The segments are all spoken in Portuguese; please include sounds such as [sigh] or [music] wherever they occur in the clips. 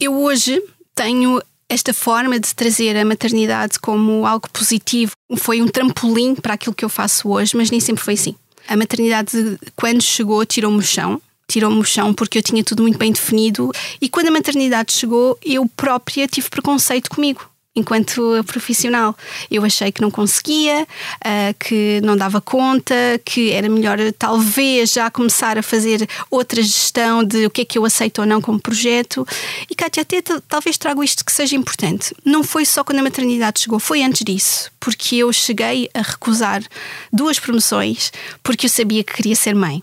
Eu hoje tenho esta forma de trazer a maternidade como algo positivo. Foi um trampolim para aquilo que eu faço hoje, mas nem sempre foi assim. A maternidade, quando chegou, tirou-me o chão. Tirou-me o chão porque eu tinha tudo muito bem definido. E quando a maternidade chegou, eu própria tive preconceito comigo enquanto profissional. Eu achei que não conseguia, uh, que não dava conta, que era melhor talvez já começar a fazer outra gestão de o que é que eu aceito ou não como projeto. E Kátia, até talvez trago isto que seja importante. Não foi só quando a maternidade chegou, foi antes disso, porque eu cheguei a recusar duas promoções porque eu sabia que queria ser mãe.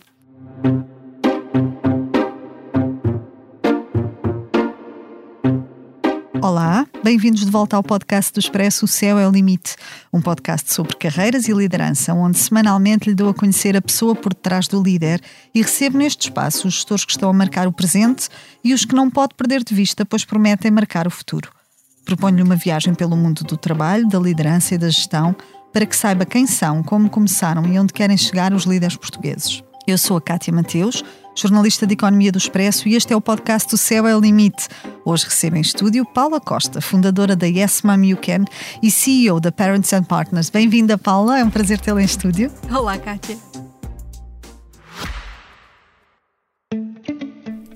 Olá, bem-vindos de volta ao podcast do Expresso O Céu é o Limite, um podcast sobre carreiras e liderança, onde semanalmente lhe dou a conhecer a pessoa por detrás do líder e recebo neste espaço os gestores que estão a marcar o presente e os que não pode perder de vista, pois prometem marcar o futuro. Proponho-lhe uma viagem pelo mundo do trabalho, da liderança e da gestão, para que saiba quem são, como começaram e onde querem chegar os líderes portugueses. Eu sou a Kátia Mateus, jornalista de Economia do Expresso, e este é o podcast O Céu é o Limite. Hoje recebo em estúdio Paula Costa, fundadora da Yes Mom You Can e CEO da Parents and Partners. Bem-vinda, Paula, é um prazer tê-la em estúdio. Olá, Kátia.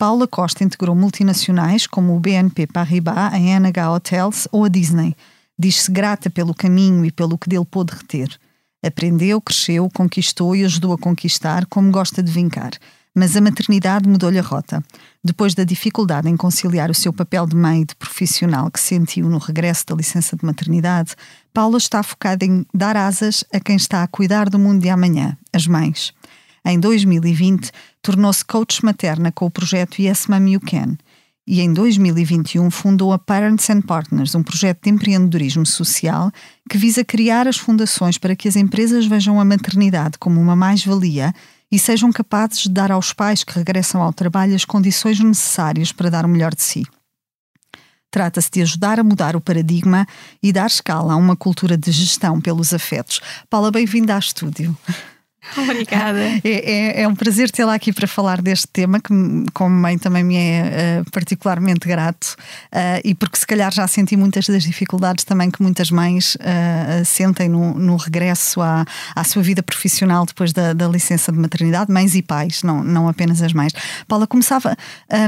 Paula Costa integrou multinacionais como o BNP Paribas, a NH Hotels ou a Disney. Diz-se grata pelo caminho e pelo que dele pôde reter. Aprendeu, cresceu, conquistou e ajudou a conquistar, como gosta de vincar. Mas a maternidade mudou-lhe a rota. Depois da dificuldade em conciliar o seu papel de mãe e de profissional que sentiu no regresso da licença de maternidade, Paula está focada em dar asas a quem está a cuidar do mundo de amanhã, as mães. Em 2020, tornou-se coach materna com o projeto Yes Mom You Can e em 2021 fundou a Parents and Partners, um projeto de empreendedorismo social que visa criar as fundações para que as empresas vejam a maternidade como uma mais-valia e sejam capazes de dar aos pais que regressam ao trabalho as condições necessárias para dar o melhor de si. Trata-se de ajudar a mudar o paradigma e dar escala a uma cultura de gestão pelos afetos. Paula, bem-vinda ao estúdio. [laughs] Obrigada. É, é, é, um prazer tê-la aqui para falar deste tema, que como mãe também me é uh, particularmente grato, uh, e porque se calhar já senti muitas das dificuldades também que muitas mães uh, sentem no, no regresso à, à sua vida profissional depois da, da, licença de maternidade, mães e pais, não, não apenas as mães. Paula, começava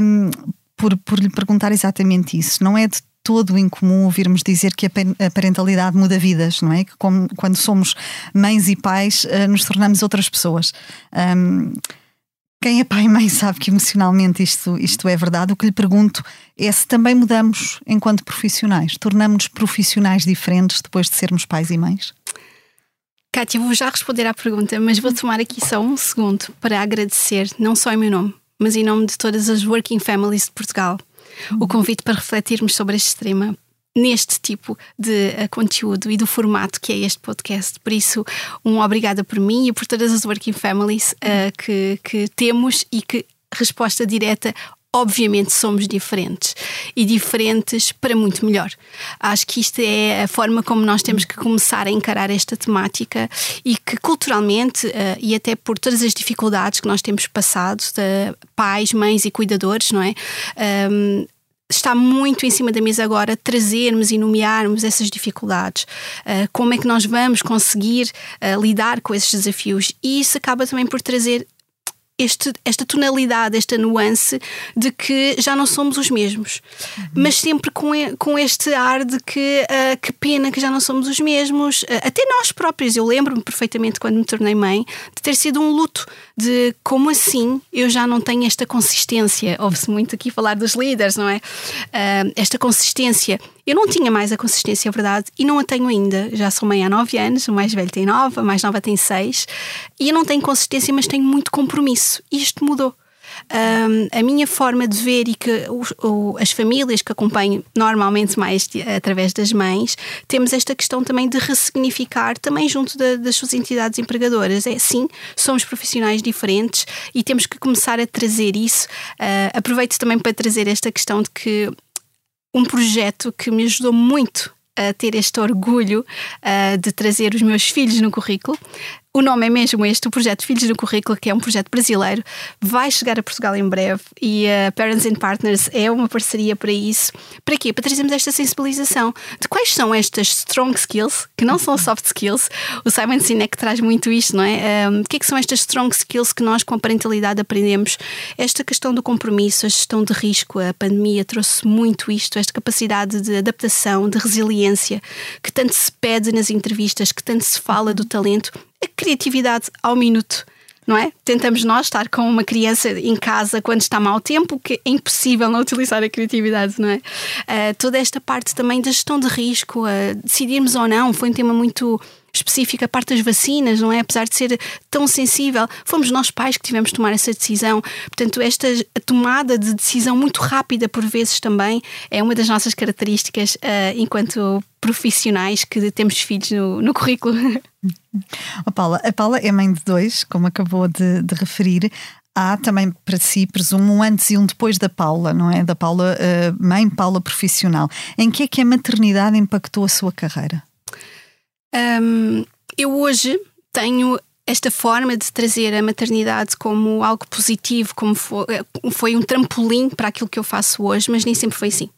um, por, por lhe perguntar exatamente isso. Não é de todo incomum ouvirmos dizer que a parentalidade muda vidas, não é? Que como, quando somos mães e pais uh, nos tornamos outras pessoas. Um, quem é pai e mãe sabe que emocionalmente isto, isto é verdade. O que lhe pergunto é se também mudamos enquanto profissionais, tornamos-nos profissionais diferentes depois de sermos pais e mães? Kátia, vou já responder à pergunta, mas vou tomar aqui só um segundo para agradecer, não só em meu nome, mas em nome de todas as Working Families de Portugal o convite para refletirmos sobre este tema neste tipo de uh, conteúdo e do formato que é este podcast. Por isso, um obrigada por mim e por todas as Working Families uh, que, que temos e que resposta direta obviamente somos diferentes e diferentes para muito melhor. Acho que isto é a forma como nós temos que começar a encarar esta temática e que culturalmente uh, e até por todas as dificuldades que nós temos passado, de pais, mães e cuidadores, não é? Um, está muito em cima da mesa agora trazermos e nomearmos essas dificuldades. Uh, como é que nós vamos conseguir uh, lidar com esses desafios? E isso acaba também por trazer este, esta tonalidade, esta nuance de que já não somos os mesmos, uhum. mas sempre com, com este ar de que uh, que pena que já não somos os mesmos, uh, até nós próprios. Eu lembro-me perfeitamente quando me tornei mãe ter sido um luto de como assim eu já não tenho esta consistência. Ouve-se muito aqui falar dos líderes, não é? Uh, esta consistência. Eu não tinha mais a consistência, a verdade, e não a tenho ainda. Já sou mãe há nove anos, o mais velho tem nove, a mais nova tem seis, e eu não tenho consistência, mas tenho muito compromisso. E isto mudou. Um, a minha forma de ver e que o, o, as famílias que acompanho normalmente mais através das mães, temos esta questão também de ressignificar também junto da, das suas entidades empregadoras. É sim, somos profissionais diferentes e temos que começar a trazer isso. Uh, aproveito também para trazer esta questão de que um projeto que me ajudou muito a ter este orgulho uh, de trazer os meus filhos no currículo o nome é mesmo este, o projeto Filhos no Currículo, que é um projeto brasileiro, vai chegar a Portugal em breve e a uh, Parents and Partners é uma parceria para isso. Para quê? Para trazermos esta sensibilização de quais são estas strong skills, que não são soft skills. O Simon Sinek traz muito isto, não é? Um, o que é que são estas strong skills que nós, com a parentalidade, aprendemos? Esta questão do compromisso, a gestão de risco, a pandemia trouxe muito isto, esta capacidade de adaptação, de resiliência, que tanto se pede nas entrevistas, que tanto se fala do talento a criatividade ao minuto. Não é? Tentamos nós estar com uma criança em casa quando está mau tempo, que é impossível não utilizar a criatividade, não é? Uh, toda esta parte também da gestão de risco, uh, decidirmos ou não, foi um tema muito específico, a parte das vacinas, não é? Apesar de ser tão sensível, fomos nós pais que tivemos de tomar essa decisão. Portanto, esta tomada de decisão muito rápida, por vezes também, é uma das nossas características uh, enquanto profissionais que temos filhos no, no currículo. A [laughs] Paula, a Paula é mãe de dois, como acabou de, de referir. Há também para si, presumo, um antes e um depois da Paula, não é? Da Paula uh, mãe, Paula profissional. Em que é que a maternidade impactou a sua carreira? Um, eu hoje tenho esta forma de trazer a maternidade como algo positivo, como foi, eh, foi um trampolim para aquilo que eu faço hoje, mas nem sempre foi assim.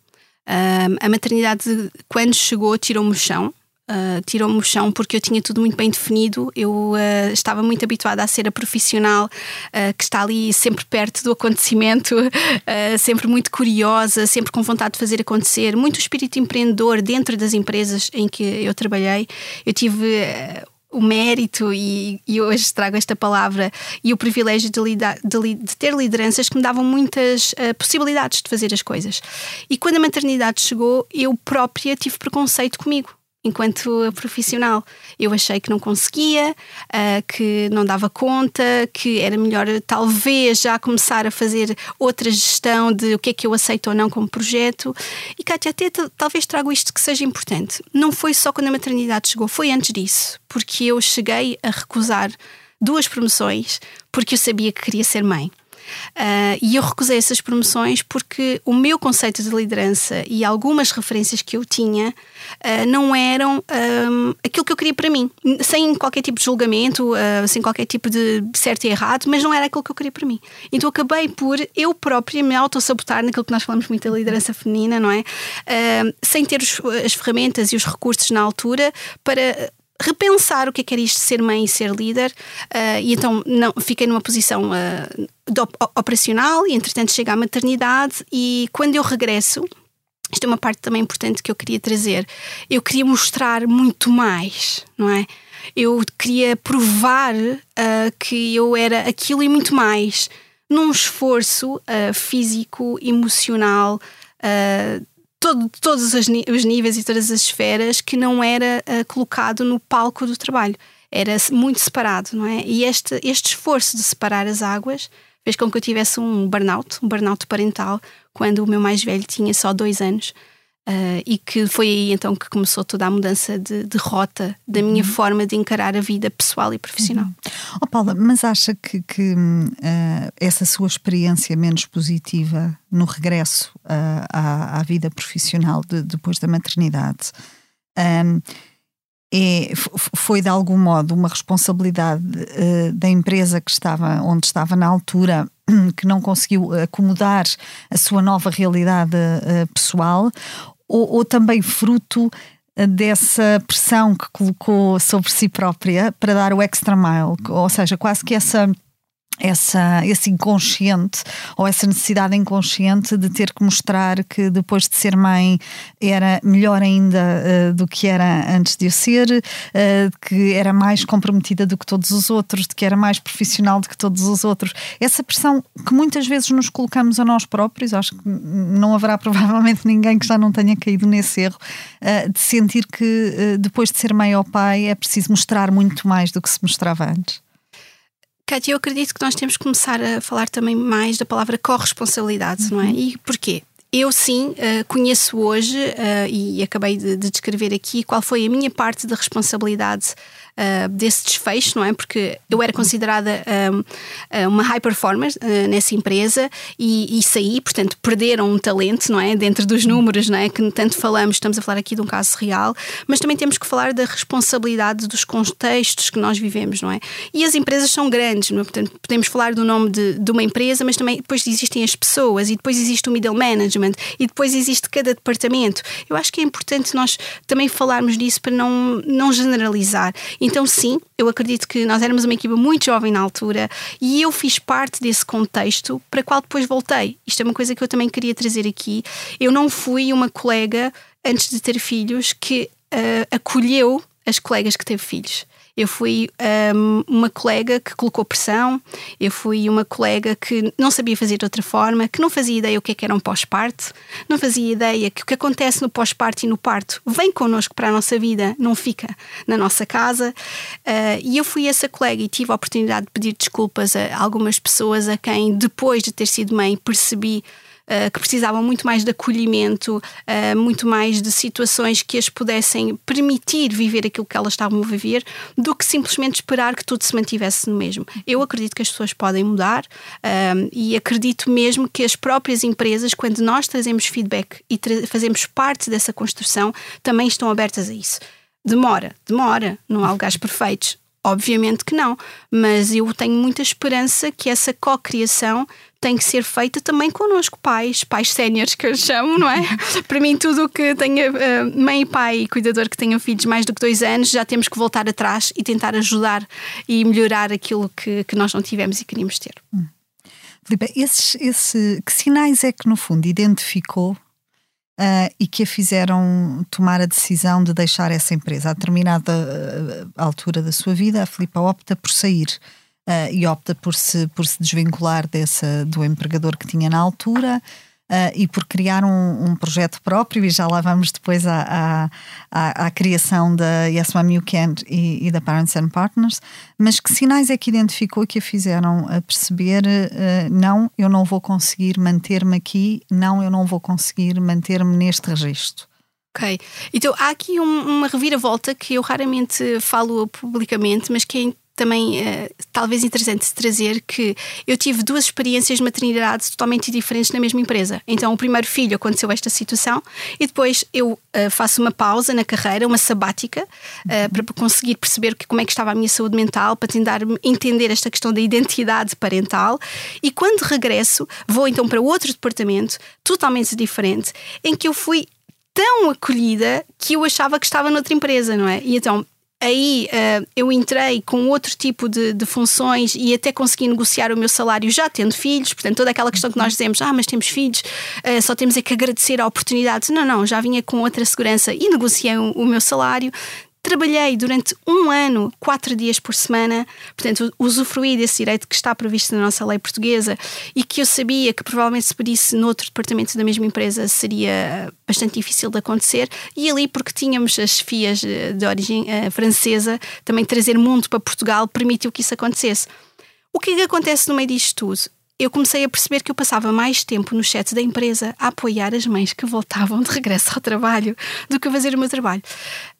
Um, a maternidade, quando chegou, tirou-me o chão. Uh, tirou-me o chão porque eu tinha tudo muito bem definido. Eu uh, estava muito habituada a ser a profissional uh, que está ali sempre perto do acontecimento, [laughs] sempre muito curiosa, sempre com vontade de fazer acontecer. Muito espírito empreendedor dentro das empresas em que eu trabalhei. Eu tive o mérito e, e, hoje trago esta palavra e o privilégio de, de, de ter lideranças que me davam muitas uh, possibilidades de fazer as coisas. E quando a maternidade chegou, eu própria tive preconceito comigo enquanto profissional. Eu achei que não conseguia, uh, que não dava conta, que era melhor talvez já começar a fazer outra gestão de o que é que eu aceito ou não como projeto. E Kátia, até talvez trago isto que seja importante. Não foi só quando a maternidade chegou, foi antes disso, porque eu cheguei a recusar duas promoções porque eu sabia que queria ser mãe. Uh, e eu recusei essas promoções porque o meu conceito de liderança e algumas referências que eu tinha uh, não eram um, aquilo que eu queria para mim, sem qualquer tipo de julgamento, uh, sem qualquer tipo de certo e errado, mas não era aquilo que eu queria para mim. Então acabei por eu própria me auto-sabotar naquilo que nós falamos muito da liderança feminina, não é? sem ter os, as ferramentas e os recursos na altura para repensar o que é que era isto ser mãe e ser líder uh, e então não fiquei numa posição uh, op operacional e entretanto chega à maternidade e quando eu regresso isto é uma parte também importante que eu queria trazer eu queria mostrar muito mais não é? Eu queria provar uh, que eu era aquilo e muito mais num esforço físico emocional todo, todos os, níveis e todas as esferas que não era uh, colocado no palco do trabalho. Era muito separado, não é? E este, este esforço de separar as águas fez com que eu tivesse um burnout, um burnout parental, quando o meu mais velho tinha só dois anos. Uh, e que foi aí então que começou toda a mudança de, de rota da minha uhum. forma de encarar a vida pessoal e profissional. Uhum. Oh, Paula, mas acha que, que uh, essa sua experiência menos positiva no regresso uh, à, à, vida profissional de, depois da maternidade um, é, foi de algum modo uma responsabilidade da empresa que estava onde estava na altura [clears throat] que não conseguiu acomodar a sua nova realidade pessoal ou, ou também fruto eh, dessa pressão que colocou sobre si própria para dar o extra mile, ou seja, quase que essa essa, esse inconsciente ou essa necessidade inconsciente de ter que mostrar que depois de ser mãe era melhor ainda uh, do que era antes de eu ser, uh, que era mais comprometida do que todos os outros, de que era mais profissional do que todos os outros. Essa pressão que muitas vezes nos colocamos a nós próprios, acho que não haverá [laughs] provavelmente ninguém que já não tenha caído nesse erro, uh, de sentir que depois de ser mãe ou pai é preciso mostrar muito mais do que se mostrava antes. Kátia, eu acredito que nós temos que começar a falar também mais da palavra corresponsabilidade, uhum. não é? Uhum. E porquê? Eu sim uh, conheço hoje uh, e acabei de, de, descrever aqui qual foi a minha parte da responsabilidade uh, desse desfecho, não é? Porque eu era considerada um, ah, uma high performer uh, nessa empresa e, e, saí, portanto, perderam um talento, não é? Dentro dos números, não é? Que tanto falamos, estamos a falar aqui de um caso real, mas também temos que falar da responsabilidade dos contextos que nós vivemos, não é? E as empresas são grandes, não é? Portanto, podemos falar do nome de, de uma empresa, mas também depois existem as pessoas e depois existe o middle management e depois existe cada departamento. Eu acho que é importante nós também falarmos disso para não, não generalizar. Então, sim, eu acredito que nós éramos uma equipa muito jovem na altura e eu fiz parte desse contexto para qual depois voltei. Isto é uma coisa que eu também queria trazer aqui. Eu não fui uma colega, antes de ter filhos, que uh, acolheu as colegas que teve filhos. Eu fui um, uma colega que colocou pressão, eu fui uma colega que não sabia fazer de outra forma, que não fazia ideia o que, é que era um pós-parto, não fazia ideia que o que acontece no pós-parto e no parto vem connosco para a nossa vida, não fica na nossa casa. Uh, e eu fui essa colega e tive a oportunidade de pedir desculpas a algumas pessoas a quem, depois de ter sido mãe, percebi uh, que precisavam muito mais de acolhimento, uh, muito mais de situações que as pudessem permitir viver aquilo que elas estavam a viver, do que simplesmente esperar que tudo se mantivesse no mesmo. Eu acredito que as pessoas podem mudar uh, e acredito mesmo que as próprias empresas, quando nós trazemos feedback e tra fazemos parte dessa construção, também estão abertas a isso. Demora, demora, não há lugares perfeitos. Obviamente que não, mas eu tenho muita esperança que essa co-criação tem que ser feita também connosco, pais, pais séniores que eu chamo, não é? [laughs] Para mim, tudo o que tenha uh, mãe e pai e cuidador que tenham filhos mais do que dois anos, já temos que voltar atrás e tentar ajudar e melhorar aquilo que, que nós não tivemos e queríamos ter. Hum. Filipe, esses, esse, que sinais é que no fundo identificou Uh, e que a fizeram tomar a decisão de deixar essa empresa. A determinada uh, altura da sua vida, a Filipa opta por sair uh, e opta por se, por se desvincular dessa, do empregador que tinha na altura uh, e por criar um, um, projeto próprio, e já lá vamos depois à, à, à, criação da Yes Mom You Can e, e, da Parents and Partners, mas que sinais é que identificou que a fizeram a perceber uh, não, eu não vou conseguir manter-me aqui, não, eu não vou conseguir manter-me neste registro. Ok. Então há aqui um, uma reviravolta que eu raramente falo publicamente, mas que é também uh, talvez interessante trazer que eu tive duas experiências de maternidade totalmente diferentes na mesma empresa. Então, o primeiro filho aconteceu esta situação e depois eu uh, faço uma pausa na carreira, uma sabática, uh, para conseguir perceber que, como é que estava a minha saúde mental, para tentar entender esta questão da identidade parental. E quando regresso, vou então para outro departamento totalmente diferente, em que eu fui tão acolhida que eu achava que estava noutra empresa, não é? E então aí uh, eu entrei com outro tipo de, de, funções e até consegui negociar o meu salário já tendo filhos, portanto, toda aquela questão que nós dizemos, ah, mas temos filhos, uh, só temos é que agradecer a oportunidade. Não, não, já vinha com outra segurança e negociei o, o meu salário. Trabalhei durante um ano, quatro dias por semana, portanto, usufruí desse direito que está previsto na nossa lei portuguesa e que eu sabia que provavelmente se pedisse noutro departamento da mesma empresa seria bastante difícil de acontecer. E ali, porque tínhamos as FIAs eh, de origem uh, francesa, também trazer mundo para Portugal permitiu que isso acontecesse. O que é que acontece no meio disto tudo? Eu comecei a perceber que eu passava mais tempo no chat da empresa a apoiar as mães que voltavam de regresso ao trabalho do que a fazer o meu trabalho.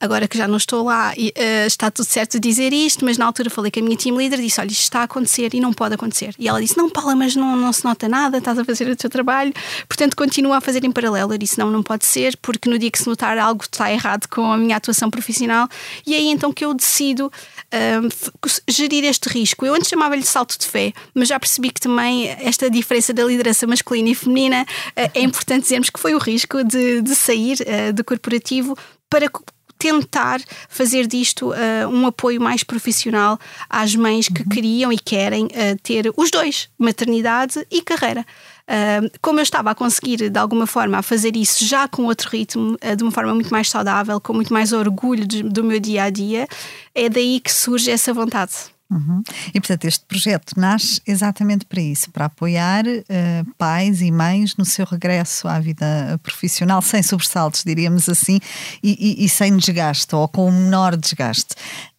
Agora que já não estou lá, uh, está tudo certo dizer isto, mas na altura falei com a minha team leader disse: Olha, isto está a acontecer e não pode acontecer. E ela disse: Não, Paula, mas não, não se nota nada, estás a fazer o teu trabalho, portanto continua a fazer em paralelo. Eu disse: Não, não pode ser, porque no dia que se notar algo está errado com a minha atuação profissional, e é aí então que eu decido uh, gerir este risco. Eu antes chamava-lhe salto de fé, mas já percebi que também esta diferença da liderança masculina e feminina, eh, é importante dizermos que foi o risco de, de sair eh, do corporativo para tentar fazer disto uh, um apoio mais profissional às mães que uhum. queriam e querem uh, ter os dois, maternidade e carreira. Uh, como eu estava a conseguir, de alguma forma, a fazer isso já com outro ritmo, de uma forma muito mais saudável, com muito mais orgulho de, do meu dia a dia, é daí que surge essa vontade. Uhum. E portanto, este projeto nasce exatamente para isso, para apoiar uh, pais e mães no seu regresso à vida profissional, sem sobressaltos, diríamos assim, e, e, e sem desgaste, ou com o menor desgaste.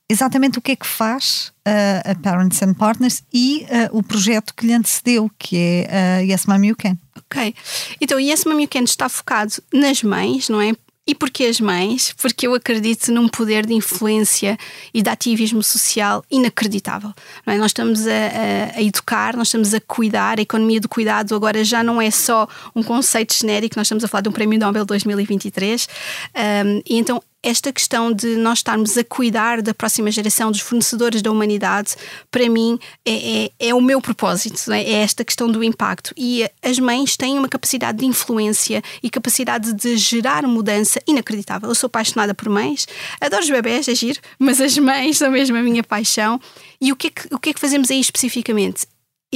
Exatamente o que é que faz uh, a Parents and Partners e uh, o projeto que lhe antecedeu, que é uh, Yes Mom You Can. Ok, então Yes Mom You Can está focado nas mães, não é? E porquê as mães? Porque eu acredito num poder de influência e de ativismo social inacreditável. É? Nós estamos a, a, a, educar, nós estamos a cuidar, a economia do cuidado agora já não é só um conceito genérico, nós estamos a falar de um Prémio Nobel 2023. Um, e então esta questão de nós estarmos a cuidar da próxima geração, dos fornecedores da humanidade, para mim é, é, é o meu propósito, é? é esta questão do impacto. E as mães têm uma capacidade de influência e capacidade de gerar mudança inacreditável. Eu sou apaixonada por mães, adoro os bebés, é giro, mas as mães são mesmo a minha paixão. E o que é que, o que, é que fazemos aí especificamente?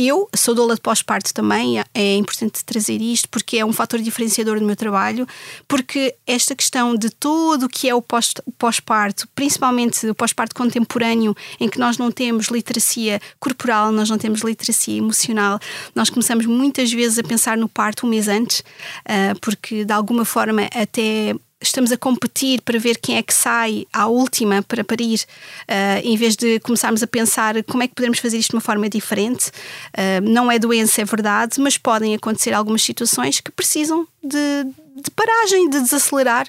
Eu sou doula de pós-parto também, é importante trazer isto porque é um fator diferenciador no meu trabalho, porque esta questão de tudo o que é o pós-parto, principalmente o pós-parto contemporâneo, em que nós não temos literacia corporal, nós não temos literacia emocional, nós começamos muitas vezes a pensar no parto um mês antes, ah, porque de alguma forma até estamos a competir para ver quem é que sai à última para parir, uh, em vez de começarmos a pensar como é que podemos fazer isto de uma forma diferente. Uh, não é doença, é verdade, mas podem acontecer algumas situações que precisam de, de paragem, de desacelerar,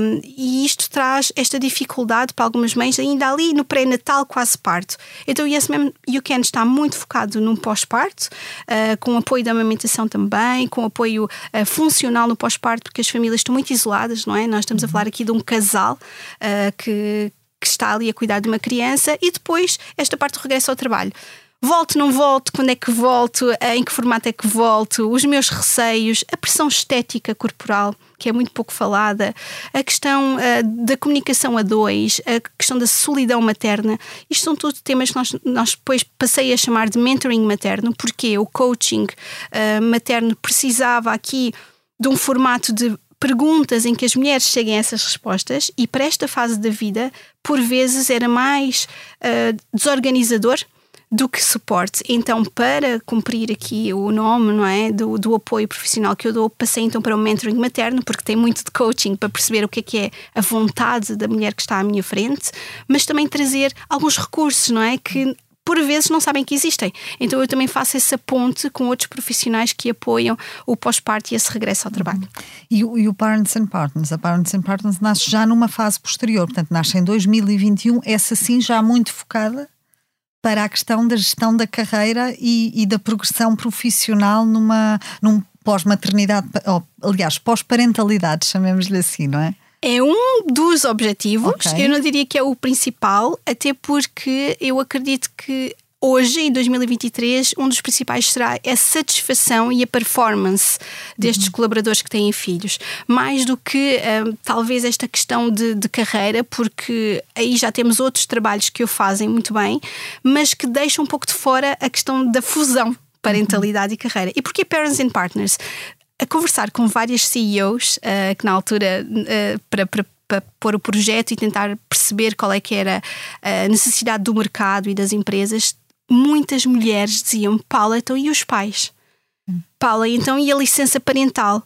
um, e isto traz esta dificuldade para algumas mães, ainda ali no pré-natal, quase parto. Então, o Yes Ma'am You está muito focado num pós-parto, uh, com apoio da amamentação também, com apoio uh, funcional no pós-parto, porque as famílias estão muito isoladas, não é? Nós estamos a falar aqui de um casal uh, que, que está ali a cuidar de uma criança, e depois esta parte do regresso ao trabalho volto, não volto, quando é que volto, em que formato é que volto, os meus receios, a pressão estética corporal, que é muito pouco falada, a questão uh, da comunicação a dois, a questão da solidão materna. Isto são tudo temas que nós, nós depois passei a chamar de mentoring materno, porque o coaching uh, materno precisava aqui de um formato de perguntas em que as mulheres cheguem a essas respostas e para esta fase da vida, por vezes era mais uh, desorganizador do que suporte. Então, para cumprir aqui o nome não é, do, do apoio profissional que eu dou, passei então para o mentoring materno, porque tem muito de coaching para perceber o que é que é a vontade da mulher que está à minha frente, mas também trazer alguns recursos, não é? Que por vezes não sabem que existem. Então eu também faço essa ponte com outros profissionais que apoiam o pós-parto e esse regresso ao trabalho. Uhum. E, o, e o Parents and Partners? A Parents and Partners nasce já numa fase posterior, portanto nasce em 2021, essa sim já muito focada para a questão da gestão da carreira e, e da progressão profissional numa, num pós-maternidade, aliás, pós-parentalidade, chamemos-lhe assim, não é? É um dos objetivos, okay. eu não diria que é o principal, até porque eu acredito que hoje, em 2023, um dos principais será a satisfação e a performance destes uhum. colaboradores que têm filhos, mais do que um, talvez esta questão de, de, carreira, porque aí já temos outros trabalhos que o fazem muito bem, mas que deixam um pouco de fora a questão da fusão parentalidade uhum. e carreira. E porquê Parents and Partners? A conversar com várias CEOs, uh, que na altura, uh, para, para para pôr o projeto e tentar perceber qual é que era a necessidade do mercado e das empresas, muitas mulheres diziam: Paula, então e os pais? Hum. Paula, então e a licença parental?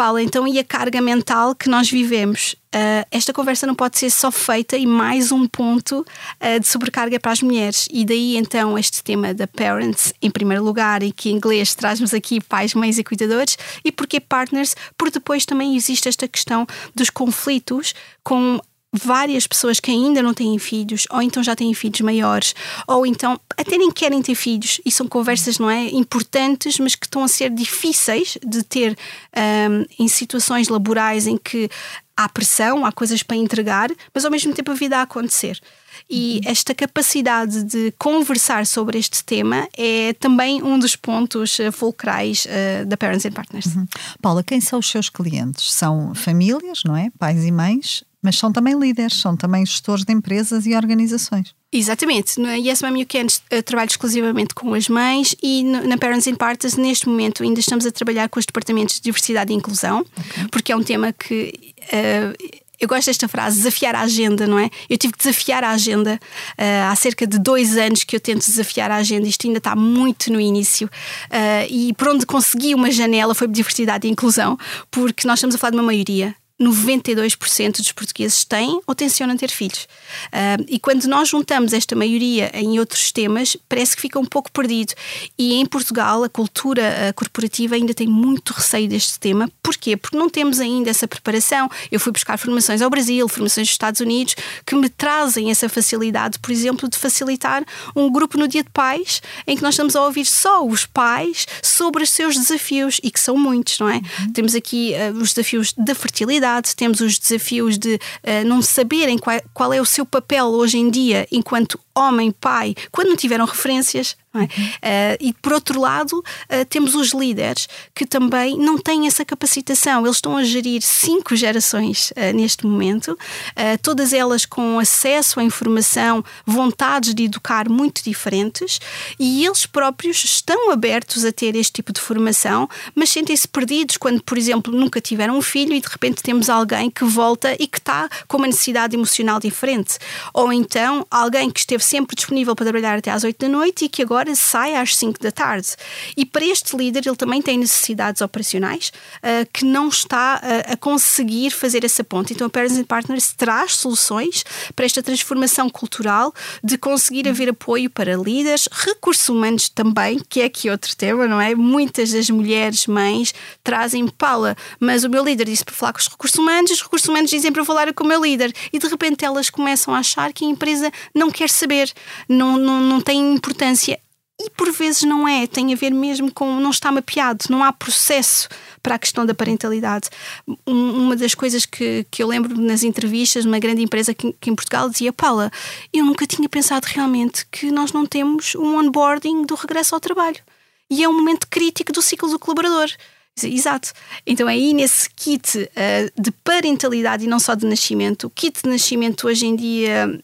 Paula, então e a carga mental que nós vivemos? Uh, esta conversa não pode ser só feita e mais um ponto uh, de sobrecarga para as mulheres. E daí então este tema da parents em primeiro lugar, e que em inglês traz-nos aqui pais, mães e cuidadores, e porque partners, porque depois também existe esta questão dos conflitos com várias pessoas que ainda não têm filhos, ou então já têm filhos maiores, ou então até nem querem ter filhos, e são conversas, não é? Importantes, mas que estão a ser difíceis de ter um, em situações laborais em que há pressão, há coisas para entregar, mas ao mesmo tempo a vida a acontecer. E uhum. esta capacidade de conversar sobre este tema é também um dos pontos eh, fulcrais uh, da Parents and Partners. Uhum. Paula, quem são os seus clientes? São famílias, não é? Pais e mães, Mas são também líderes, são também gestores de empresas e organizações. Exatamente. Na Yes Mom You Can trabalho exclusivamente com as mães e na Parents in Parties, neste momento, ainda estamos a trabalhar com os departamentos de diversidade e inclusão, okay. porque é um tema que. Uh, eu gosto desta frase, desafiar a agenda, não é? Eu tive que desafiar a agenda uh, há cerca de dois anos que eu tento desafiar a agenda, isto ainda está muito no início. Uh, e por onde consegui uma janela foi diversidade e inclusão, porque nós estamos a falar de uma maioria. 92% dos portugueses têm ou tencionam ter filhos. Uh, e quando nós juntamos esta maioria em outros temas, parece que fica um pouco perdido. E em Portugal, a cultura ah, corporativa ainda tem muito receio deste tema. Porquê? Porque não temos ainda essa preparação. Eu fui buscar formações ao Brasil, formações dos Estados Unidos, que me trazem essa facilidade, por exemplo, de facilitar um grupo no Dia de Pais, em que nós estamos a ouvir só os pais sobre os seus desafios, e que são muitos, não é? Uhum. Temos aqui uh, os desafios da fertilidade temos os desafios de uh, não saberem qual, qual é o seu papel hoje em dia enquanto homem, pai, quando não tiveram referências. É? uh, e por outro lado, uh, temos os líderes que também não têm essa capacitação. Eles estão a gerir cinco gerações uh, neste momento, todas elas com acesso à informação, vontades de educar muito diferentes, e eles próprios estão abertos a ter este tipo de formação, mas sentem-se perdidos quando, por exemplo, nunca tiveram um filho e de repente temos alguém que volta e que está com uma necessidade emocional diferente. Ou então alguém que esteve sempre disponível para trabalhar até às 8 da noite e que agora sai às 5 da tarde. E para este líder, ele também tem necessidades operacionais uh, que não está uh, a conseguir fazer essa ponte. Então a Parents and Partners traz soluções para esta transformação cultural de conseguir haver apoio para líderes, recursos humanos também, que é aqui outro tema, não é? Muitas das mulheres, mães, trazem Paula, mas o meu líder disse para falar com os recursos humanos, os recursos humanos dizem para falar com o meu líder. E de repente elas começam a achar que a empresa não quer saber, não, não, não tem importância. E por vezes não é, tem a ver mesmo com não está mapeado, não há processo para a questão da parentalidade. Uma das coisas que, que eu lembro nas entrevistas, uma grande empresa que, que em Portugal dizia: Paula, eu nunca tinha pensado realmente que nós não temos um onboarding do regresso ao trabalho. E é um momento crítico do ciclo do colaborador. Exato. Então é aí nesse kit uh, de parentalidade e não só de nascimento. O kit de nascimento hoje em dia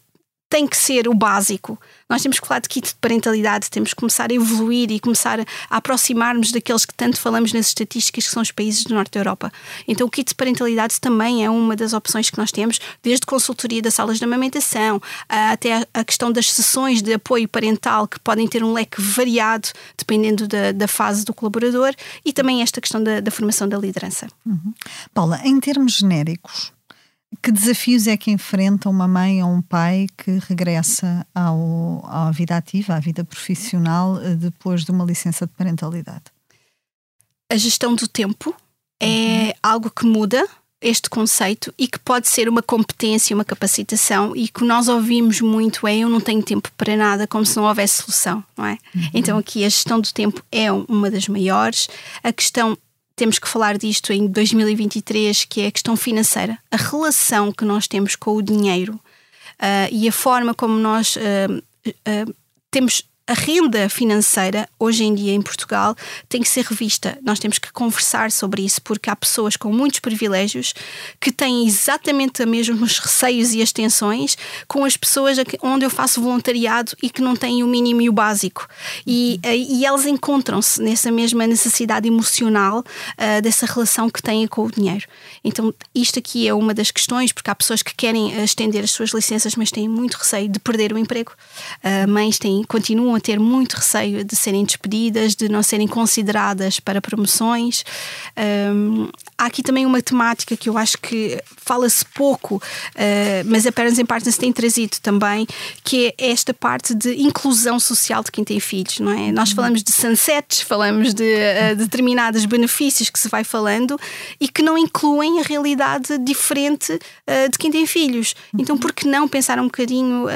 tem que ser o básico. Nós temos que falar de kit de parentalidade, temos que começar a evoluir e começar a aproximar-nos daqueles que tanto falamos nas estatísticas, que são os países do Norte da Europa. Então, o kit de parentalidade também é uma das opções que nós temos, desde consultoria das salas de amamentação até a questão das sessões de apoio parental, que podem ter um leque variado dependendo da, da fase do colaborador, e também esta questão da, da formação da liderança. Uhum. Paula, em termos genéricos, que desafios é que enfrenta uma mãe ou um pai que regressa ao, à vida ativa, à vida profissional, eh, depois de uma licença de parentalidade? A gestão do tempo é uhum. algo que muda este conceito e que pode ser uma competência, uma capacitação e que nós ouvimos muito é eu não tenho tempo para nada, como se não houvesse solução, não é? Uhum. Então aqui a gestão do tempo é uma das maiores. A questão temos que falar disto em 2023, que é a questão financeira, a relação que nós temos com o dinheiro uh, e a forma como nós uh, uh, temos a renda financeira, hoje em dia em Portugal, tem que ser revista. Nós temos que conversar sobre isso, porque há pessoas com muitos privilégios que têm exatamente os mesmos receios e as tensões com as pessoas onde eu faço voluntariado e que não têm o mínimo e o básico. E, eh, e elas encontram-se nessa mesma necessidade emocional uh, dessa relação que têm com o dinheiro. Então, isto aqui é uma das questões, porque há pessoas que querem eh, estender as suas licenças, mas têm muito receio de perder o emprego. Uh, mães têm, continuam a ter muito receio de serem despedidas, de não serem consideradas para promoções. Um, há aqui também uma temática que eu acho que fala-se pouco, uh, mas a Parents and Partners tem trazido também, que é esta parte de inclusão social de quem tem filhos, não é? Nós falamos de sunsets, falamos de uh, determinados benefícios que se vai falando e que não incluem a realidade diferente uh, de quem tem filhos. Então, por que não pensar um bocadinho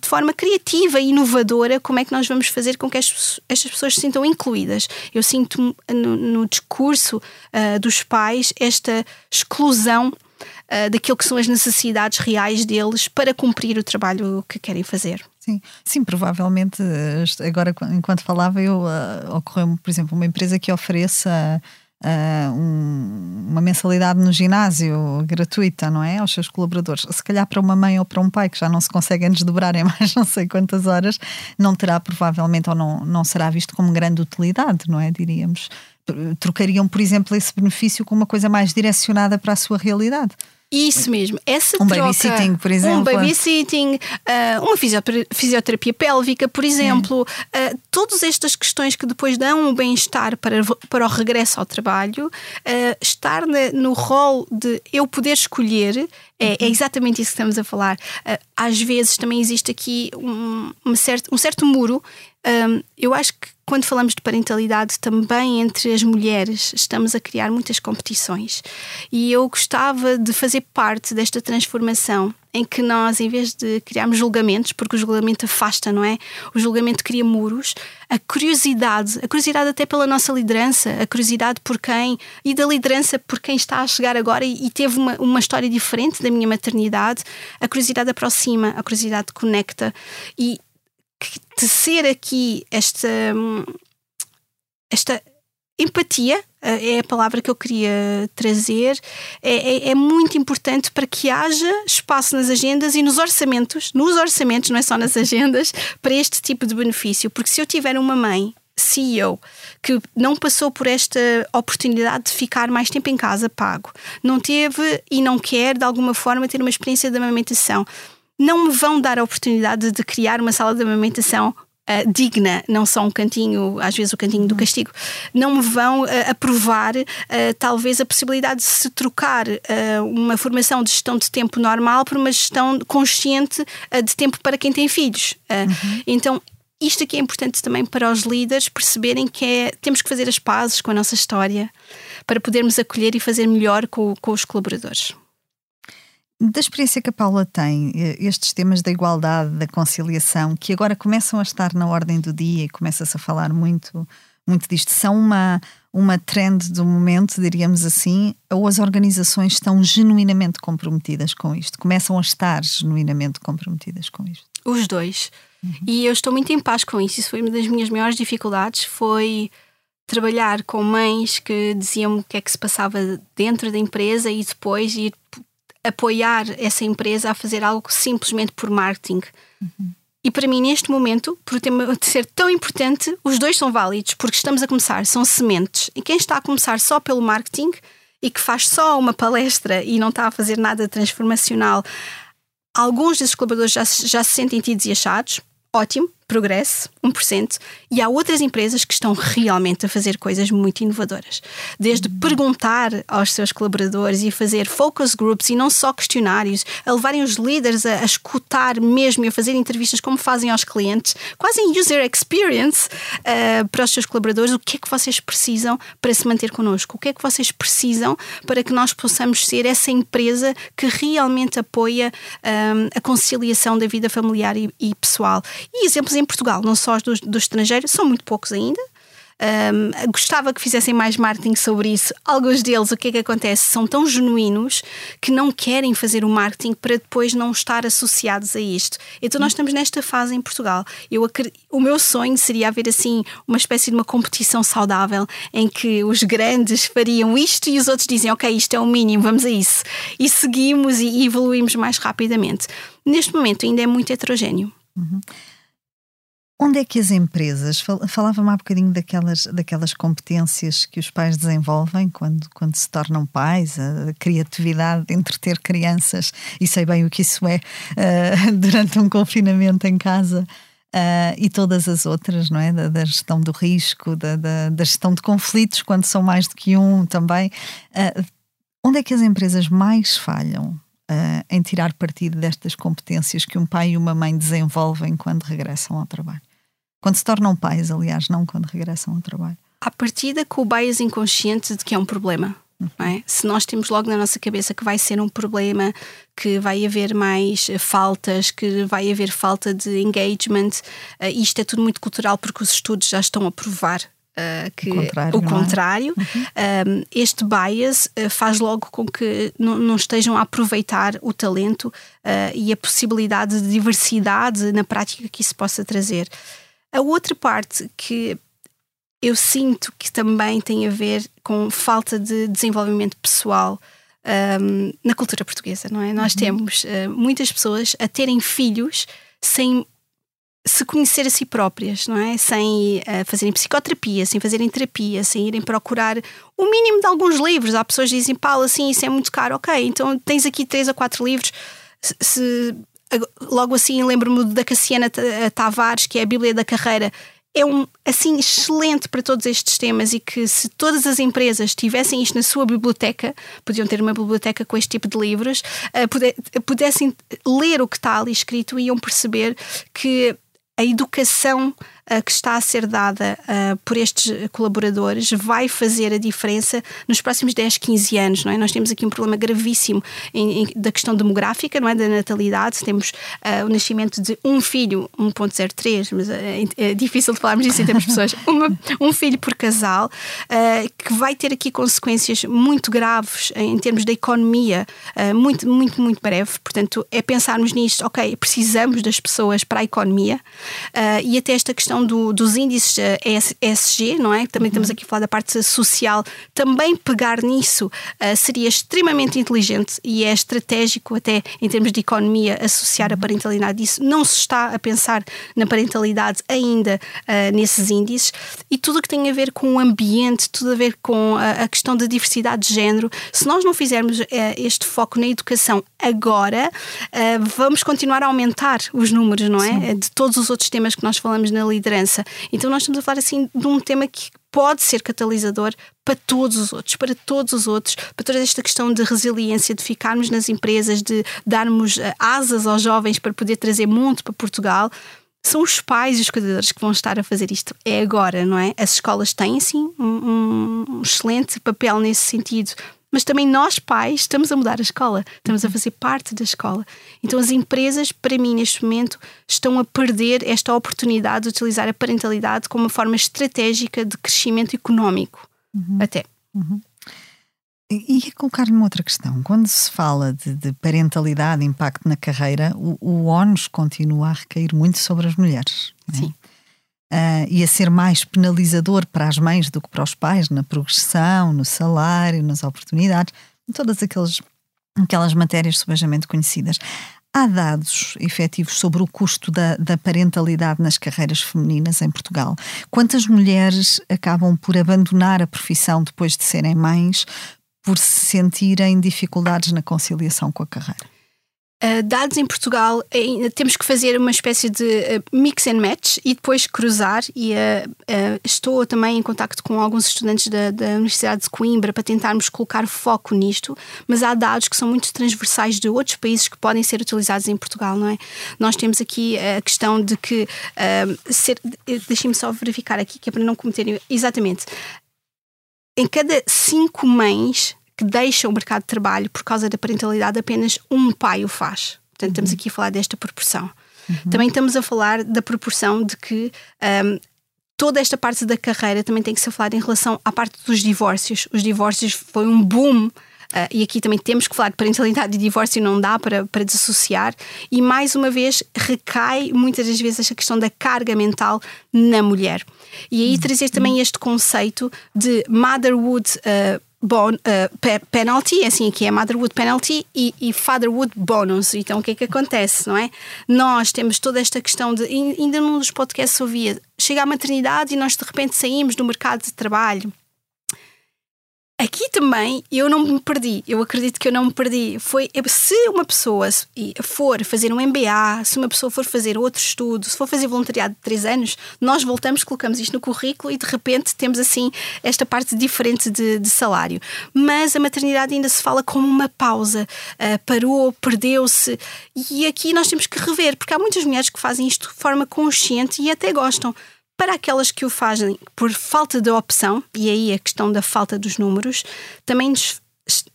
de forma criativa e inovadora como é que nós vamos fazer com que estas pessoas se sintam incluídas? Eu sinto no, no discurso dos pais esta exclusão uh, daquilo que são as necessidades reais deles para cumprir o trabalho que querem fazer. Sim, sim, provavelmente. Agora, enquanto falava, eu uh, ocorreu-me, por exemplo, uma empresa que ofereça uh, um, uma mensalidade no ginásio gratuita, não é? Aos seus colaboradores. Se calhar para uma mãe ou para um pai que já não se conseguem desdobrar em [laughs] mais não sei quantas horas, não terá provavelmente ou não, não será visto como grande utilidade, não é? Diríamos. Trocariam, por exemplo, esse benefício com uma coisa mais direcionada para a sua realidade. Isso mesmo. Essa um troca, babysitting, por exemplo. Um babysitting, uh, uma fisioterapia pélvica, por exemplo. Uh, todas estas questões que depois dão um bem-estar para, para o regresso ao trabalho, uh, estar no rol de eu poder escolher é, é, exatamente isso que estamos a falar. às vezes também existe aqui um, um, certo, um certo muro. Um, eu acho que quando falamos de parentalidade, também entre as mulheres estamos a criar muitas competições. E eu gostava de fazer parte desta transformação em que nós, em vez de criarmos julgamentos, porque o julgamento afasta, não é? O julgamento cria muros, a curiosidade, a curiosidade até pela nossa liderança, a curiosidade por quem, e da liderança por quem está a chegar agora e, e teve uma, uma história diferente da minha maternidade, a curiosidade aproxima, a curiosidade conecta. E tecer aqui esta, esta empatia eh, é a palavra que eu queria trazer, é, é, é, muito importante para que haja espaço nas agendas e nos orçamentos, nos orçamentos, não é só nas agendas, para este tipo de benefício. Porque se eu tiver uma mãe, CEO, que não passou por esta oportunidade de ficar mais tempo em casa pago, não teve e não quer, de alguma forma, ter uma experiência de amamentação não me vão dar a oportunidade de criar uma sala de amamentação Uh, digna, não só um cantinho, às vezes o cantinho do castigo, não me vão uh, aprovar uh, talvez a possibilidade de se trocar uma formação de gestão de tempo normal por uma gestão consciente de tempo para quem tem filhos. Uhum. Então, isto aqui é importante também para os líderes perceberem que é, temos que fazer as pazes com a nossa história para podermos acolher e fazer melhor com, com os colaboradores. Da experiência que a Paula tem, estes temas da igualdade, da conciliação, que agora começam a estar na ordem do dia e começa-se a falar muito, muito disto, são uma, uma trend do momento, diríamos assim, ou as organizações estão genuinamente comprometidas com isto? Começam a estar genuinamente comprometidas com isto? Os dois. Uhum. E eu estou muito em paz com isso. Isso foi uma das minhas maiores dificuldades, foi trabalhar com mães que diziam o que é que se passava dentro da empresa e depois ir apoiar essa empresa a fazer algo simplesmente por marketing. Uhum. E para mim, neste momento, por ter de ser tão importante, os dois são válidos, porque estamos a começar, são sementes. E quem está a começar só pelo marketing e que faz só uma palestra e não está a fazer nada transformacional, alguns desses colaboradores já, já se sentem tidos e achados, ótimo, progresso, 1%, e há outras empresas que estão realmente a fazer coisas muito inovadoras. Desde perguntar aos seus colaboradores e fazer focus groups e não só questionários, a levarem os líderes a, a escutar mesmo e a fazer entrevistas como fazem aos clientes, quase em user experience uh, para os seus colaboradores, o que é que vocês precisam para se manter connosco, o que é que vocês precisam para que nós possamos ser essa empresa que realmente apoia um, eh, a conciliação da vida familiar e, e pessoal. E exemplos em Portugal, não só os do, do estrangeiro, são muito poucos ainda. Um, gostava que fizessem mais marketing sobre isso. Alguns deles, o que é que acontece? São tão genuínos que não querem fazer o marketing para depois não estar associados a isto. Então, nós estamos nesta fase em Portugal. Eu o meu sonho seria haver assim uma espécie de uma competição saudável em que os grandes fariam isto e os outros dizem, ok, isto é o mínimo, vamos a isso. E seguimos e evoluímos mais rapidamente. Neste momento ainda é muito heterogéneo. Uhum. Onde é que as empresas, falava-me há bocadinho daquelas, daquelas competências que os pais desenvolvem quando, quando se tornam pais, a criatividade de entreter crianças, e sei bem o que isso é uh, [laughs] durante um confinamento em casa, uh, e todas as outras, não é? Da, da gestão do risco, da, da, da, gestão de conflitos, quando são mais do que um também. Uh, onde é que as empresas mais falham? em tirar partido destas competências que um pai e uma mãe desenvolvem quando regressam ao trabalho. Quando se tornam pais, aliás, não quando regressam ao trabalho. À partida com o bias inconsciente de que é um problema. É? Se nós temos logo na nossa cabeça que vai ser um problema, que vai haver mais eh, faltas, que vai haver falta de engagement, uh, isto é tudo muito cultural porque os estudos já estão a provar Uh, que o contrário. O é? contrário. É? Uhum. este bias uh, faz logo com que não estejam a aproveitar o talento e a possibilidade de diversidade na prática que isso possa trazer. A outra parte que eu sinto que também tem a ver com falta de desenvolvimento pessoal um, na cultura portuguesa, não é? Nós uhum. temos uh, muitas pessoas a terem filhos sem se conhecer a si próprias, não é? Sem uh, fazerem psicoterapia, sem fazerem terapia, sem irem procurar o mínimo de alguns livros. Há pessoas que dizem, Paulo, assim, isso é muito caro. Ok, então tens aqui três ou quatro livros. Se, se logo assim lembro-me da Cassiana Tavares, que é a Bíblia da Carreira. É um assim excelente para todos estes temas e que se todas as empresas tivessem isto na sua biblioteca, podiam ter uma biblioteca com este tipo de livros, uh, pudessem ler o que está ali escrito e iam perceber que a educação que está a ser dada uh, por estes colaboradores vai fazer a diferença nos próximos 10, 15 anos, não é? Nós temos aqui um problema gravíssimo em, em, da questão demográfica, não é? Da natalidade. Temos uh, o nascimento de um filho, 1.03, mas é, é, difícil de falarmos disso em termos de pessoas, [laughs] uma, um filho por casal, que vai ter aqui consequências muito graves em termos da economia, muito, muito, muito breve. Portanto, é pensarmos nisto, ok, precisamos das pessoas para a economia e até esta questão questão do, dos índices ESG, eh, não é? Também uhum. estamos aqui a falar da parte social. Também pegar nisso uh, seria extremamente inteligente e é estratégico, até em termos de economia, associar a uhum. parentalidade. Isso não se está a pensar na parentalidade ainda uh, nesses índices. E tudo o que tem a ver com o ambiente, tudo a ver com a, a questão da diversidade de género, se nós não fizermos uh, este foco na educação agora, vamos continuar a aumentar os números, não é? Sim. De todos os outros temas que nós falamos na liderança liderança. Então nós estamos a falar assim de um tema que pode ser catalisador para todos os outros, para todos os outros, para toda esta questão de resiliência, de ficarmos nas empresas, de darmos eh, asas aos jovens para poder trazer mundo para Portugal. São os pais e os cuidadores que vão estar a fazer isto. É agora, não é? As escolas têm, sim, um, um excelente papel nesse sentido mas também nós, pais, estamos a mudar a escola, estamos a fazer parte da escola. Então, as empresas, para mim, neste momento, estão a perder esta oportunidade de utilizar a parentalidade como uma forma estratégica de crescimento económico. Uhum. Até. Uhum. E, e colocar-lhe uma outra questão. Quando se fala de, de parentalidade, impacto na carreira, o, o ONU continua a recair muito sobre as mulheres. É? Uh, e a ser mais penalizador para as mães do que para os pais na progressão, no salário, nas oportunidades, em todas aqueles, aquelas matérias subejamente conhecidas. Há dados efetivos sobre o custo da, da, parentalidade nas carreiras femininas em Portugal? Quantas mulheres acabam por abandonar a profissão depois de serem mães por se sentirem dificuldades na conciliação com a carreira? Uh, dados em Portugal, uh, temos que fazer uma espécie de uh, mix and match e depois cruzar. E estou também em contacto com alguns estudantes da, da, Universidade de Coimbra para tentarmos colocar foco nisto. Mas há dados que são muito transversais de outros países que podem ser utilizados em Portugal, não é? Nós temos aqui a questão de que. deixem-me só verificar aqui, que é para não cometerem. Exatamente. Em cada cinco mães que deixa o mercado de trabalho por causa da parentalidade, apenas um pai o faz. Portanto, estamos uhum. aqui a falar desta proporção. Uhum. Também estamos a falar da proporção de que um, toda esta parte da carreira também tem que ser falada em relação à parte dos divórcios. Os divórcios foi um boom Uh, e aqui também temos que falar de parentalidade e divórcio, não dá para, para desassociar. E mais uma vez recai muitas das vezes esta questão da carga mental na mulher. E aí uhum. trazer também este conceito de motherhood uh, bon, uh, penalty, assim aqui é motherhood penalty e, e, fatherhood bonus. Então o que é que acontece, não é? Nós temos toda esta questão de, ainda num dos podcasts ouvia, chega à maternidade e nós de repente saímos do mercado de trabalho Aqui também eu não me perdi, eu acredito que eu não me perdi. Foi se uma pessoa for fazer um MBA, se uma pessoa for fazer outro estudo, se for fazer voluntariado de três anos, nós voltamos, colocamos isto no currículo e de repente temos assim esta parte diferente de, de salário. Mas a maternidade ainda se fala como uma pausa, uh, parou, perdeu-se. E aqui nós temos que rever, porque há muitas mulheres que fazem isto de forma consciente e até gostam. Para aquelas que o fazem por falta de opção, e aí a questão da falta dos números, também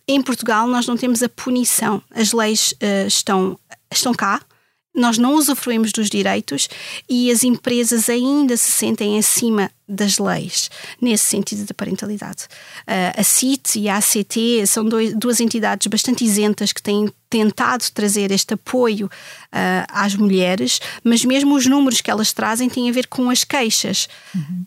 em Portugal nós não temos a punição. As leis uh, estão, estão cá, nós não usufruímos dos direitos e as empresas ainda se sentem acima das leis, nesse sentido da parentalidade. Uh, a CIT e a ACT são dois, duas entidades bastante isentas que têm tentado trazer este apoio uh, às mulheres, mas mesmo os números que elas trazem têm a ver com as queixas. Uhum.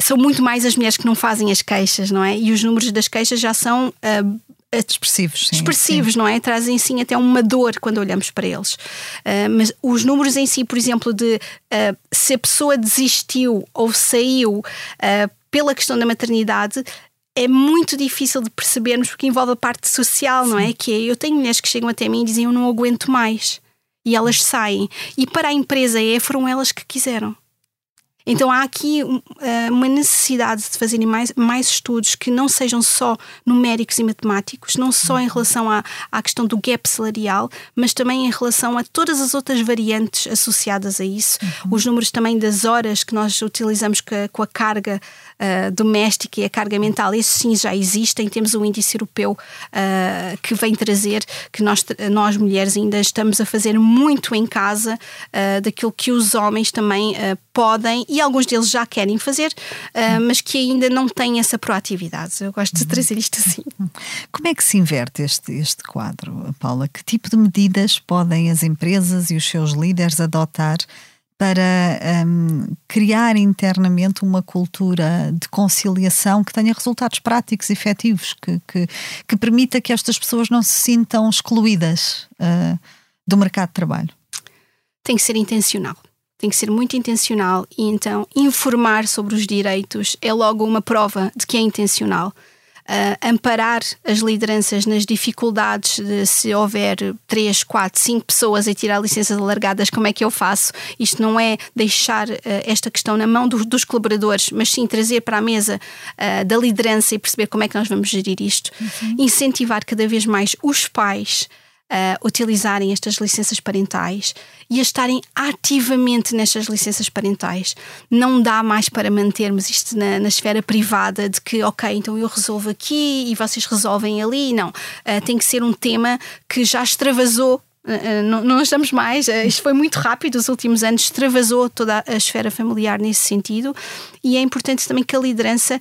são muito mais as mulheres que não fazem as queixas, não é? E os números das queixas já são uh, expressivos, sim, expressivos, sim. não é? Trazem sim até uma dor quando olhamos para eles. Uh, mas os números em si, por exemplo, de uh, se a pessoa desistiu ou saiu uh, pela questão da maternidade, é muito difícil de percebermos porque envolve a parte social, sim. não é? Que é, eu tenho mulheres que chegam até mim e dizem eu não aguento mais. E elas saem. E para a empresa é, foram elas que quiseram. Então há aqui eh, uma necessidade de fazerem mais, mais estudos que não sejam só numéricos e matemáticos, não só em relação à, à questão do gap salarial, mas também em relação a todas as outras variantes associadas a isso. Uhum. Os números também das horas que nós utilizamos com a, com a carga uh, doméstica e a carga mental, esses sim já existem. Temos um índice europeu uh, que vem trazer que nós, nós mulheres ainda estamos a fazer muito em casa uh, daquilo que os homens também podem e alguns deles já querem fazer, mas que ainda não têm essa proatividade. Eu gosto de trazer isto assim. Como é que se inverte este, este quadro, Paula? Que tipo de medidas podem as empresas e os seus líderes adotar? Para um, criar internamente uma cultura de conciliação que tenha resultados práticos e efetivos, que, que, que permita que estas pessoas não se sintam excluídas uh, do mercado de trabalho? Tem que ser intencional. Tem que ser muito intencional e então informar sobre os direitos é logo uma prova de que é intencional uh, amparar as lideranças nas dificuldades de se houver 3, 4, 5 pessoas a tirar licenças alargadas, como é que eu faço? Isto não é deixar uh, esta questão na mão do, dos colaboradores, mas sim trazer para a mesa uh, da liderança e perceber como é que nós vamos gerir isto. Uhum. Incentivar cada vez mais os pais uh, utilizarem estas licenças parentais e a estarem ativamente nestas licenças parentais. Não dá mais para mantermos isto na, na esfera privada de que, ok, então eu resolvo aqui e vocês resolvem ali. Não. Uh, tem que ser um tema que já extravasou Uh, não, não estamos mais, isto foi muito rápido nos últimos anos, extravasou toda a esfera familiar nesse sentido e é importante também que a liderança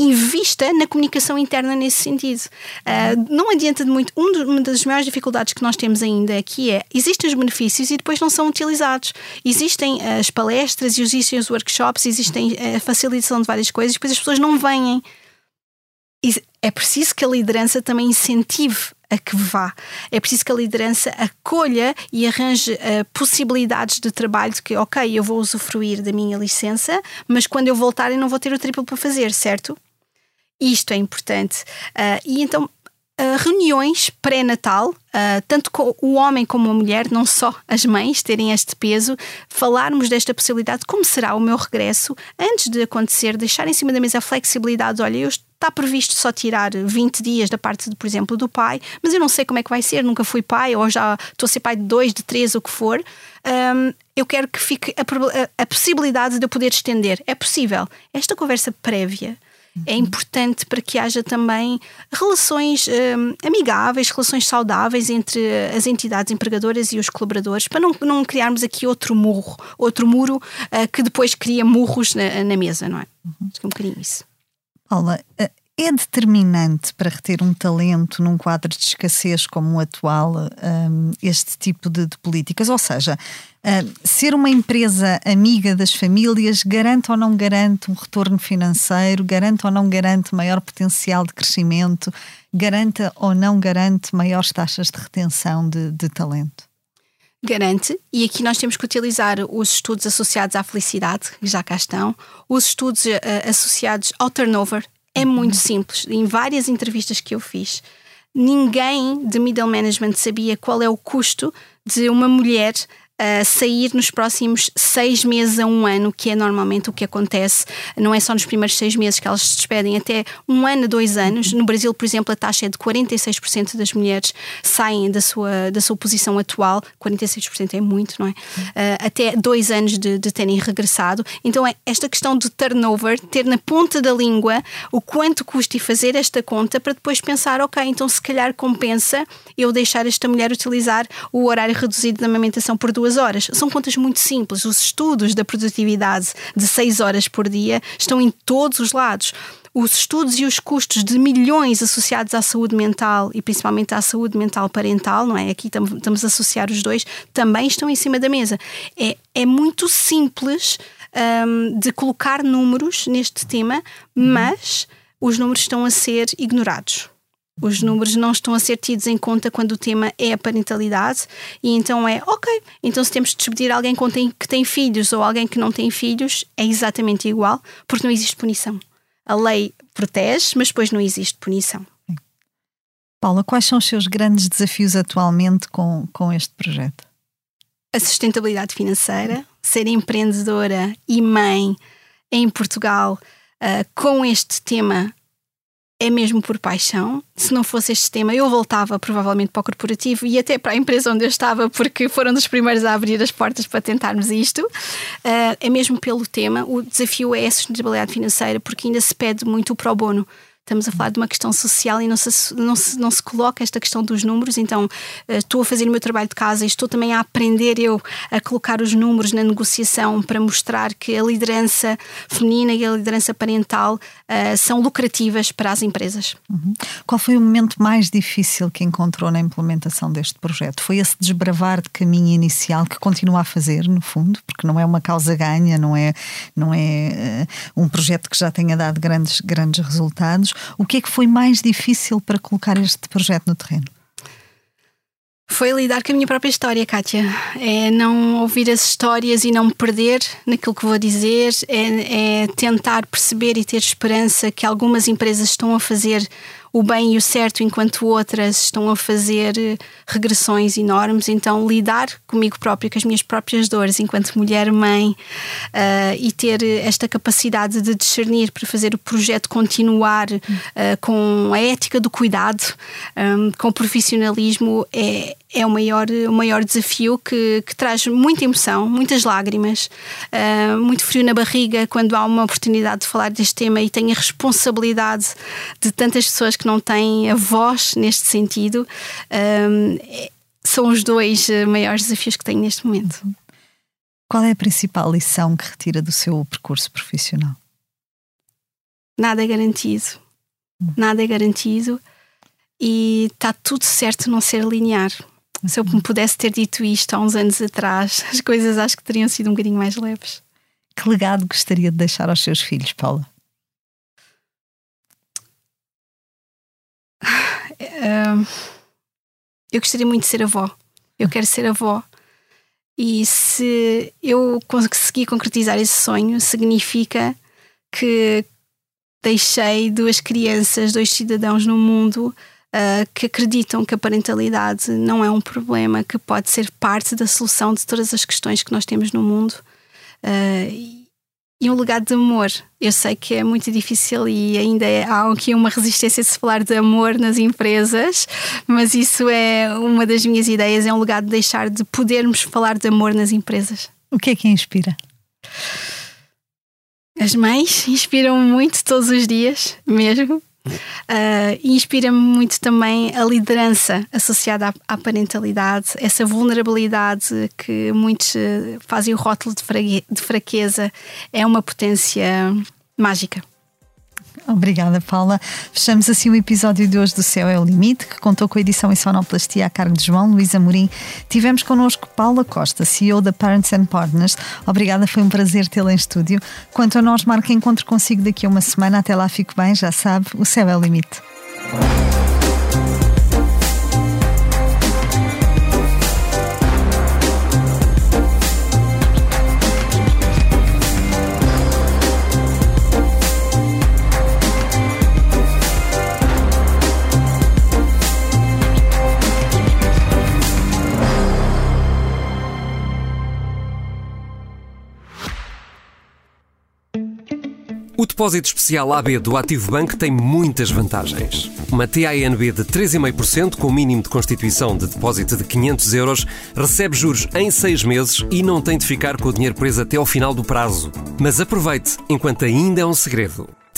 invista na comunicação interna nesse sentido. Uh, não adianta de muito. Um uma das maiores dificuldades que nós temos ainda aqui é existem os benefícios e depois não são utilizados. Existem as palestras, existem os workshops, existem a facilitação de várias coisas, depois as pessoas não vêm. É preciso que a liderança também incentive a que vá. É preciso que a liderança acolha e arranje uh, possibilidades de trabalho de que, ok, eu vou usufruir da minha licença, mas quando eu voltar eu não vou ter o triplo para fazer, certo? Isto é importante. Uh, e então, uh, reuniões pré-natal, uh, tanto com o homem como a mulher, não só as mães terem este peso, falarmos desta possibilidade, como será o meu regresso, antes de acontecer, deixar em cima da mesa a flexibilidade. Olha, eu está previsto só tirar 20 dias da parte, de, por exemplo, do pai, mas eu não sei como é que vai ser, nunca fui pai, ou já estou a ser pai de dois, de três, o que for. Um, eu quero que fique a, a, a possibilidade de eu poder estender. É possível. Esta conversa prévia é importante para que haja também relações hum, amigáveis, relações saudáveis entre as entidades empregadoras e os colaboradores, para não, não criarmos aqui outro murro, outro muro uh, que depois cria murros na, na mesa, não é? Acho que é um bocadinho isso. Paula, eh, é determinante para reter um talento num quadro de escassez como o atual um, este tipo de, de, políticas? Ou seja, uh, ser uma empresa amiga das famílias garante ou não garante um retorno financeiro, garante ou não garante maior potencial de crescimento, garante ou não garante maiores taxas de retenção de, de talento? garante, e aqui nós temos que utilizar os estudos associados à felicidade, que já cá estão, os estudos uh, associados ao turnover, é muito simples. Em várias entrevistas que eu fiz, ninguém de middle management sabia qual é o custo de uma mulher uh, sair nos próximos seis meses a um ano, que é normalmente o que acontece. Não é só nos primeiros seis meses que elas se despedem, até um ano, dois anos. No Brasil, por exemplo, a taxa é de 46% das mulheres saem da sua, da sua posição atual. 46% é muito, não é? Uh, até dois anos de, de terem regressado. Então, é esta questão de turnover, ter na ponta da língua o quanto custa e fazer esta conta para depois pensar, ok, então se calhar compensa eu deixar esta mulher utilizar o horário reduzido de amamentação por duas duas horas. São contas muito simples. Os estudos da produtividade de seis horas por dia estão em todos os lados os estudos e os custos de milhões associados à saúde mental e principalmente à saúde mental parental, não é? Aqui estamos a associar os dois, também estão em cima da mesa. É, é muito simples um, de colocar números neste tema, mas os números estão a ser ignorados. Os números não estão a ser tidos em conta quando o tema é a parentalidade, e então é ok. Então, se temos de despedir alguém que tem, filhos ou alguém que não tem filhos, é exatamente igual, porque não existe punição. A lei protege, mas depois não existe punição. Paula, quais são os seus grandes desafios atualmente com, com este projeto? A sustentabilidade financeira, ser empreendedora e mãe em Portugal uh, com este tema é mesmo por paixão. Se não fosse este tema, eu voltava provavelmente para o corporativo e até para a empresa onde eu estava, porque foram dos primeiros a abrir as portas para tentarmos isto. Uh, é mesmo pelo tema. O desafio é a sustentabilidade financeira, porque ainda se pede muito o pro bono. Estamos a falar de uma questão social e não se, não se, não se coloca esta questão dos números. Então, eh, estou a fazer o meu trabalho de casa e estou também a aprender eu a colocar os números na negociação para mostrar que a liderança feminina e a liderança parental uh, são lucrativas para as empresas. Uhum. Qual foi o momento mais difícil que encontrou na implementação deste projeto? Foi esse desbravar de caminho inicial que continua a fazer, no fundo, porque não é uma causa ganha, não é, não é uh, um projeto que já tenha dado grandes, grandes resultados o que é que foi mais difícil para colocar este projeto no terreno? Foi lidar com a minha própria história, Kátia. É não ouvir as histórias e não me perder naquilo que vou dizer, é, é tentar perceber e ter esperança que algumas empresas estão a fazer o bem e o certo, enquanto outras estão a fazer eh, regressões enormes. Então, lidar comigo própria, com as minhas próprias dores, enquanto mulher, mãe, uh, e ter esta capacidade de discernir para fazer o projeto continuar uh, com a ética do cuidado, um, com o profissionalismo, é, é o maior, o maior desafio que, que traz muita emoção, muitas lágrimas, uh, muito frio na barriga quando há uma oportunidade de falar deste tema e tenho a responsabilidade de tantas pessoas que não têm a voz neste sentido. É, são os dois eh, maiores desafios que tenho neste momento. Qual é a principal lição que retira do seu percurso profissional? Nada é garantido. Hum. Nada é garantido e está tudo certo não ser linear. Se eu me pudesse ter dito isto há uns anos atrás, [laughs] as coisas acho que teriam sido um bocadinho mais leves. Que legado gostaria de deixar aos seus filhos, Paula? Uh, eu gostaria muito de ser avó. Eu quero ser avó. E se eu conseguir concretizar esse sonho, significa que deixei duas crianças, dois cidadãos no mundo uh, que acreditam que a parentalidade não é um problema, que pode ser parte da solução de todas as questões que nós temos no mundo. Uh, e um legado de amor. Eu sei que é muito difícil e ainda é, há aqui uma resistência de se falar de amor nas empresas, mas isso é uma das minhas ideias, é um legado de deixar de podermos falar de amor nas empresas. O que é que inspira? As mães inspiram muito todos os dias, mesmo. Uh, [laughs] inspira-me muito também a liderança associada à, à, parentalidade, essa vulnerabilidade que muitos uh, fazem o rótulo de fraqueza, é uma potência mágica. Obrigada, Paula. Fechamos assim o episódio de hoje do Céu é o Limite, que contou com a edição e sonoplastia a cargo de João Luís Amorim. Tivemos connosco Paula Costa, CEO da Parents and Partners. Obrigada, foi um prazer tê-la em estúdio. Quanto a nós, marca encontro consigo daqui a uma semana. Até lá, fico bem, já sabe, o Céu é o Limite. Depósito especial AB do Ativo Bank tem muitas vantagens. Uma TANB de 3,5% com mínimo de constituição de depósito de 500 euros recebe juros em 6 meses e não tem de ficar com o dinheiro preso até ao final do prazo. Mas aproveite, enquanto ainda é um segredo.